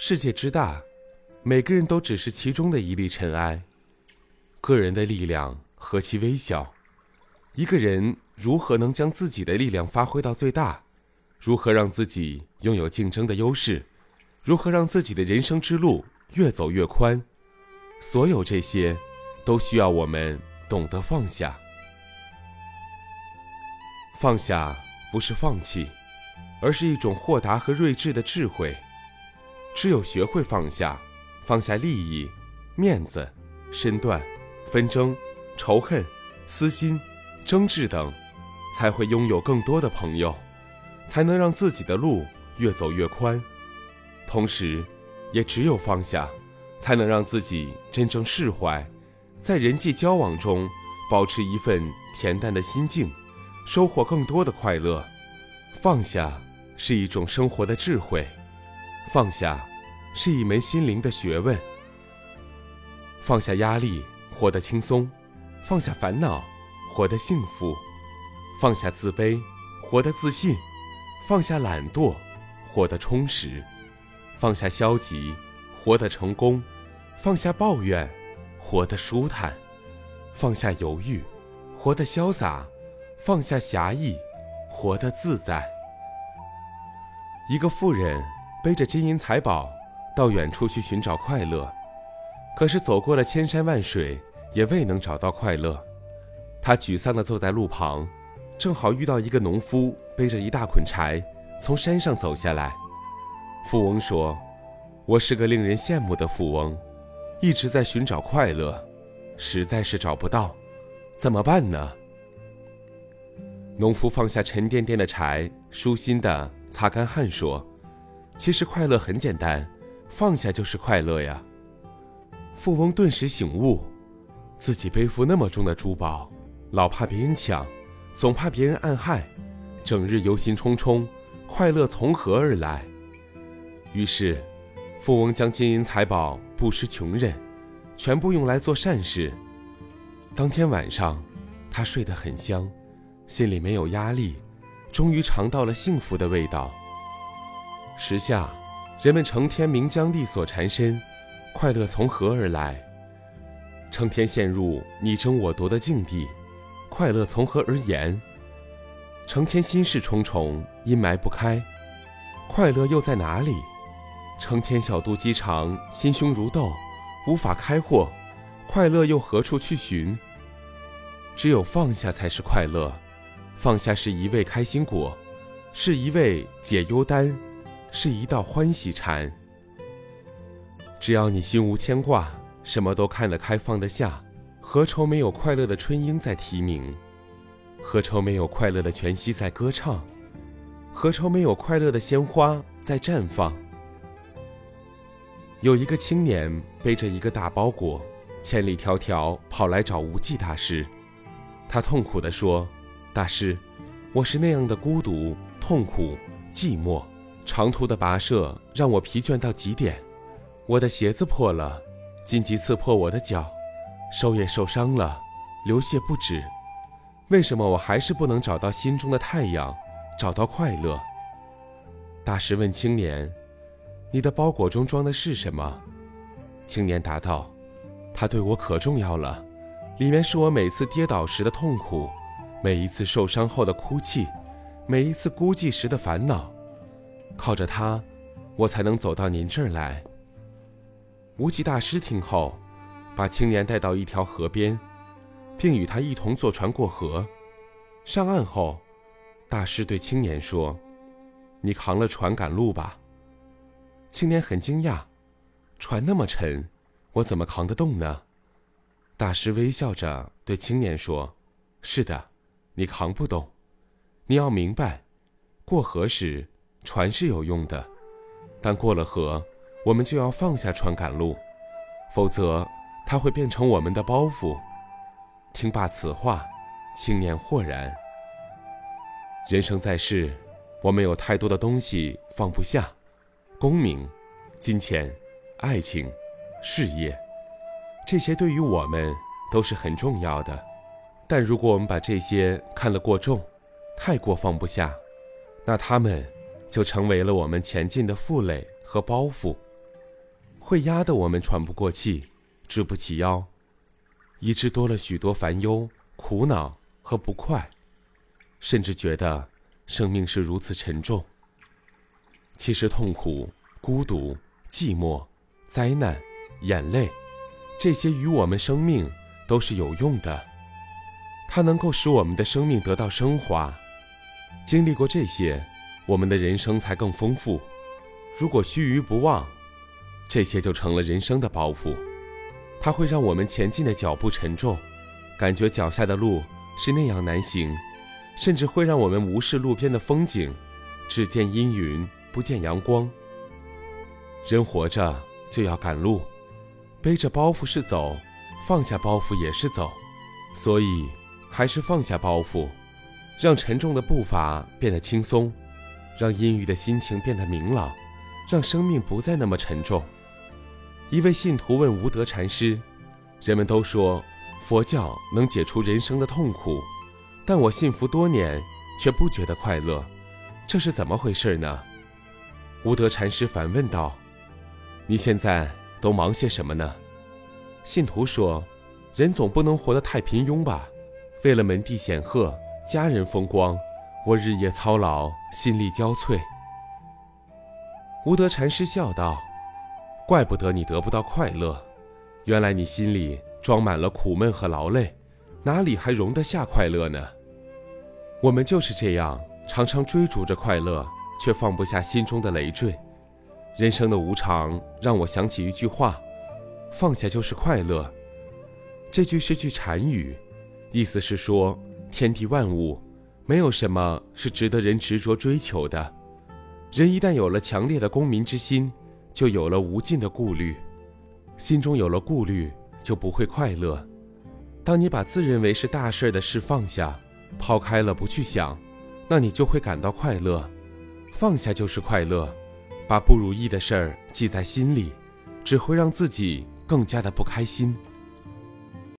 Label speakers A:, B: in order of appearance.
A: 世界之大，每个人都只是其中的一粒尘埃。个人的力量何其微小，一个人如何能将自己的力量发挥到最大？如何让自己拥有竞争的优势？如何让自己的人生之路越走越宽？所有这些，都需要我们懂得放下。放下不是放弃，而是一种豁达和睿智的智慧。只有学会放下，放下利益、面子、身段、纷争、仇恨、私心、争执等，才会拥有更多的朋友，才能让自己的路越走越宽。同时，也只有放下，才能让自己真正释怀，在人际交往中保持一份恬淡的心境，收获更多的快乐。放下是一种生活的智慧。放下，是一门心灵的学问。放下压力，活得轻松；放下烦恼，活得幸福；放下自卑，活得自信；放下懒惰，活得充实；放下消极，活得成功；放下抱怨，活得舒坦；放下犹豫，活得潇洒；放下侠义，活得自在。一个富人。背着金银财宝，到远处去寻找快乐，可是走过了千山万水，也未能找到快乐。他沮丧地坐在路旁，正好遇到一个农夫背着一大捆柴从山上走下来。富翁说：“我是个令人羡慕的富翁，一直在寻找快乐，实在是找不到，怎么办呢？”农夫放下沉甸甸的柴，舒心地擦干汗说。其实快乐很简单，放下就是快乐呀。富翁顿时醒悟，自己背负那么重的珠宝，老怕别人抢，总怕别人暗害，整日忧心忡忡，快乐从何而来？于是，富翁将金银财宝布施穷人，全部用来做善事。当天晚上，他睡得很香，心里没有压力，终于尝到了幸福的味道。时下，人们成天名缰利锁缠身，快乐从何而来？成天陷入你争我夺的境地，快乐从何而言？成天心事重重，阴霾不开，快乐又在哪里？成天小肚鸡肠，心胸如豆，无法开阔，快乐又何处去寻？只有放下才是快乐，放下是一味开心果，是一味解忧丹。是一道欢喜禅。只要你心无牵挂，什么都看得开放得下，何愁没有快乐的春莺在啼鸣？何愁没有快乐的泉溪在歌唱？何愁没有快乐的鲜花在绽放？有一个青年背着一个大包裹，千里迢迢跑来找无忌大师。他痛苦地说：“大师，我是那样的孤独、痛苦、寂寞。”长途的跋涉让我疲倦到极点，我的鞋子破了，荆棘刺破我的脚，手也受伤了，流血不止。为什么我还是不能找到心中的太阳，找到快乐？大师问青年：“你的包裹中装的是什么？”青年答道：“它对我可重要了，里面是我每次跌倒时的痛苦，每一次受伤后的哭泣，每一次孤寂时的烦恼。”靠着它，我才能走到您这儿来。无极大师听后，把青年带到一条河边，并与他一同坐船过河。上岸后，大师对青年说：“你扛了船赶路吧。”青年很惊讶：“船那么沉，我怎么扛得动呢？”大师微笑着对青年说：“是的，你扛不动。你要明白，过河时。”船是有用的，但过了河，我们就要放下船赶路，否则它会变成我们的包袱。听罢此话，青年豁然。人生在世，我们有太多的东西放不下：功名、金钱、爱情、事业，这些对于我们都是很重要的。但如果我们把这些看得过重，太过放不下，那他们。就成为了我们前进的负累和包袱。会压得我们喘不过气，直不起腰，以致多了许多烦忧、苦恼和不快，甚至觉得生命是如此沉重。其实，痛苦、孤独、寂寞、灾难、眼泪，这些与我们生命都是有用的。它能够使我们的生命得到升华。经历过这些，我们的人生才更丰富。如果须臾不忘，这些就成了人生的包袱。它会让我们前进的脚步沉重，感觉脚下的路是那样难行，甚至会让我们无视路边的风景，只见阴云。不见阳光，人活着就要赶路，背着包袱是走，放下包袱也是走，所以还是放下包袱，让沉重的步伐变得轻松，让阴郁的心情变得明朗，让生命不再那么沉重。一位信徒问无德禅师：“人们都说佛教能解除人生的痛苦，但我信佛多年却不觉得快乐，这是怎么回事呢？”无德禅师反问道：“你现在都忙些什么呢？”信徒说：“人总不能活得太平庸吧？为了门第显赫、家人风光，我日夜操劳，心力交瘁。”无德禅师笑道：“怪不得你得不到快乐，原来你心里装满了苦闷和劳累，哪里还容得下快乐呢？我们就是这样，常常追逐着快乐。”却放不下心中的累赘，人生的无常让我想起一句话：“放下就是快乐。”这句是句禅语，意思是说，天地万物没有什么是值得人执着追求的。人一旦有了强烈的公民之心，就有了无尽的顾虑，心中有了顾虑，就不会快乐。当你把自认为是大事的事放下，抛开了不去想，那你就会感到快乐。放下就是快乐，把不如意的事儿记在心里，只会让自己更加的不开心。